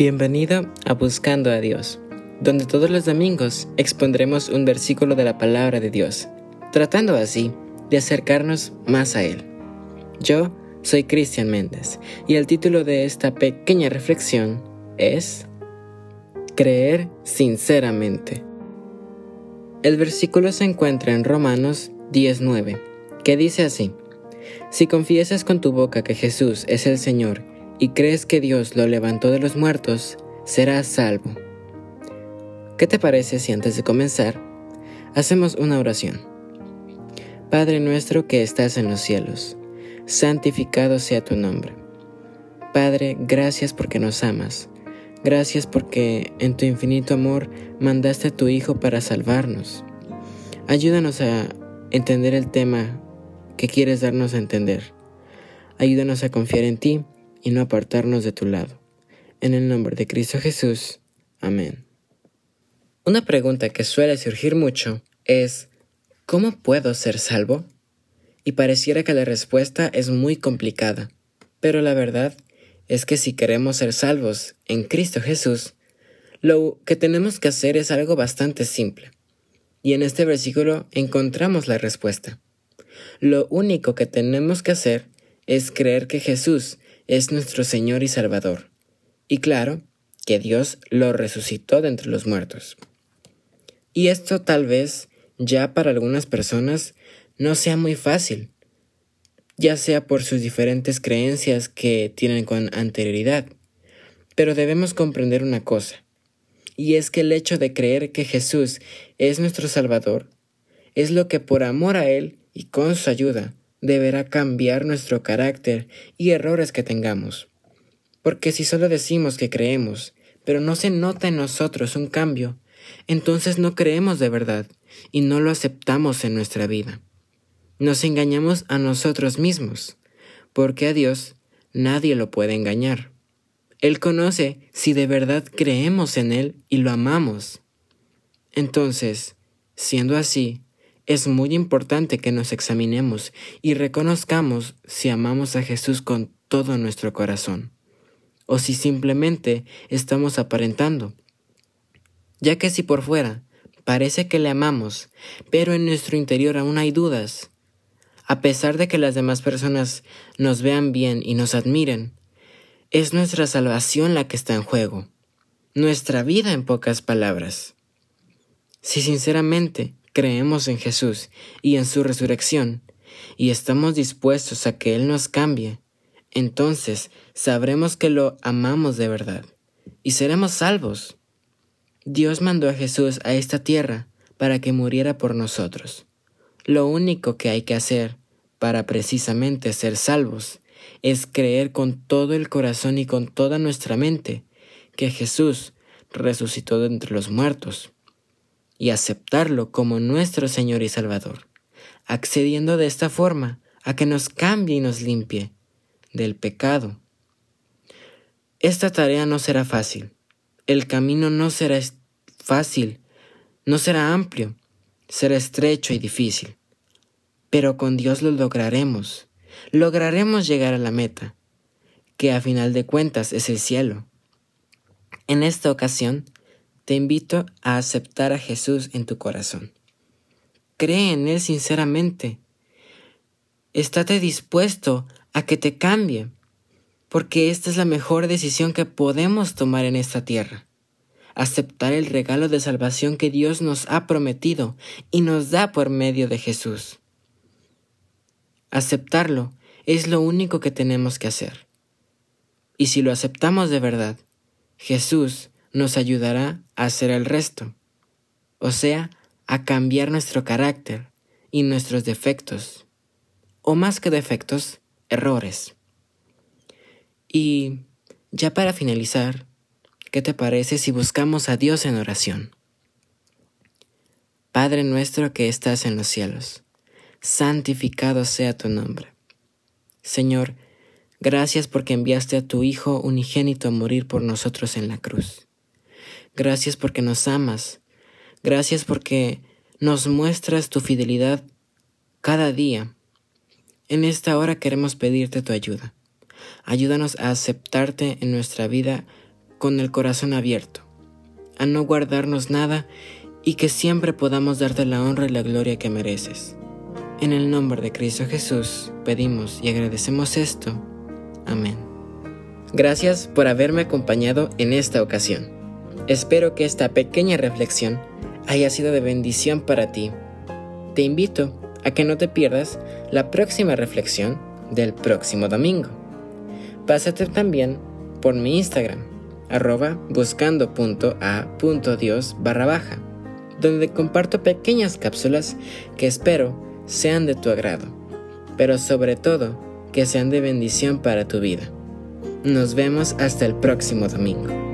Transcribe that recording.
Bienvenido a Buscando a Dios, donde todos los domingos expondremos un versículo de la palabra de Dios, tratando así de acercarnos más a Él. Yo soy Cristian Méndez y el título de esta pequeña reflexión es Creer sinceramente. El versículo se encuentra en Romanos 19, que dice así, Si confiesas con tu boca que Jesús es el Señor y crees que Dios lo levantó de los muertos, serás salvo. ¿Qué te parece si antes de comenzar hacemos una oración? Padre nuestro que estás en los cielos, santificado sea tu nombre. Padre, gracias porque nos amas. Gracias porque en tu infinito amor mandaste a tu Hijo para salvarnos. Ayúdanos a entender el tema que quieres darnos a entender. Ayúdanos a confiar en ti y no apartarnos de tu lado. En el nombre de Cristo Jesús. Amén. Una pregunta que suele surgir mucho es, ¿cómo puedo ser salvo? Y pareciera que la respuesta es muy complicada, pero la verdad es que si queremos ser salvos en Cristo Jesús, lo que tenemos que hacer es algo bastante simple. Y en este versículo encontramos la respuesta. Lo único que tenemos que hacer es creer que Jesús es nuestro Señor y Salvador. Y claro, que Dios lo resucitó de entre los muertos. Y esto tal vez ya para algunas personas no sea muy fácil, ya sea por sus diferentes creencias que tienen con anterioridad. Pero debemos comprender una cosa, y es que el hecho de creer que Jesús es nuestro Salvador es lo que por amor a Él y con su ayuda deberá cambiar nuestro carácter y errores que tengamos. Porque si solo decimos que creemos, pero no se nota en nosotros un cambio, entonces no creemos de verdad y no lo aceptamos en nuestra vida. Nos engañamos a nosotros mismos, porque a Dios nadie lo puede engañar. Él conoce si de verdad creemos en Él y lo amamos. Entonces, siendo así, es muy importante que nos examinemos y reconozcamos si amamos a Jesús con todo nuestro corazón, o si simplemente estamos aparentando. Ya que si por fuera parece que le amamos, pero en nuestro interior aún hay dudas, a pesar de que las demás personas nos vean bien y nos admiren, es nuestra salvación la que está en juego, nuestra vida en pocas palabras. Si sinceramente creemos en Jesús y en su resurrección, y estamos dispuestos a que Él nos cambie, entonces sabremos que lo amamos de verdad y seremos salvos. Dios mandó a Jesús a esta tierra para que muriera por nosotros. Lo único que hay que hacer para precisamente ser salvos es creer con todo el corazón y con toda nuestra mente que Jesús resucitó de entre los muertos y aceptarlo como nuestro Señor y Salvador, accediendo de esta forma a que nos cambie y nos limpie del pecado. Esta tarea no será fácil, el camino no será fácil, no será amplio, será estrecho y difícil, pero con Dios lo lograremos, lograremos llegar a la meta, que a final de cuentas es el cielo. En esta ocasión, te invito a aceptar a Jesús en tu corazón. Cree en Él sinceramente. Estate dispuesto a que te cambie, porque esta es la mejor decisión que podemos tomar en esta tierra. Aceptar el regalo de salvación que Dios nos ha prometido y nos da por medio de Jesús. Aceptarlo es lo único que tenemos que hacer. Y si lo aceptamos de verdad, Jesús nos ayudará a hacer el resto, o sea, a cambiar nuestro carácter y nuestros defectos, o más que defectos, errores. Y ya para finalizar, ¿qué te parece si buscamos a Dios en oración? Padre nuestro que estás en los cielos, santificado sea tu nombre. Señor, gracias porque enviaste a tu Hijo unigénito a morir por nosotros en la cruz. Gracias porque nos amas. Gracias porque nos muestras tu fidelidad cada día. En esta hora queremos pedirte tu ayuda. Ayúdanos a aceptarte en nuestra vida con el corazón abierto, a no guardarnos nada y que siempre podamos darte la honra y la gloria que mereces. En el nombre de Cristo Jesús pedimos y agradecemos esto. Amén. Gracias por haberme acompañado en esta ocasión. Espero que esta pequeña reflexión haya sido de bendición para ti. Te invito a que no te pierdas la próxima reflexión del próximo domingo. Pásate también por mi Instagram, arroba buscando.a.dios barra baja, donde comparto pequeñas cápsulas que espero sean de tu agrado, pero sobre todo que sean de bendición para tu vida. Nos vemos hasta el próximo domingo.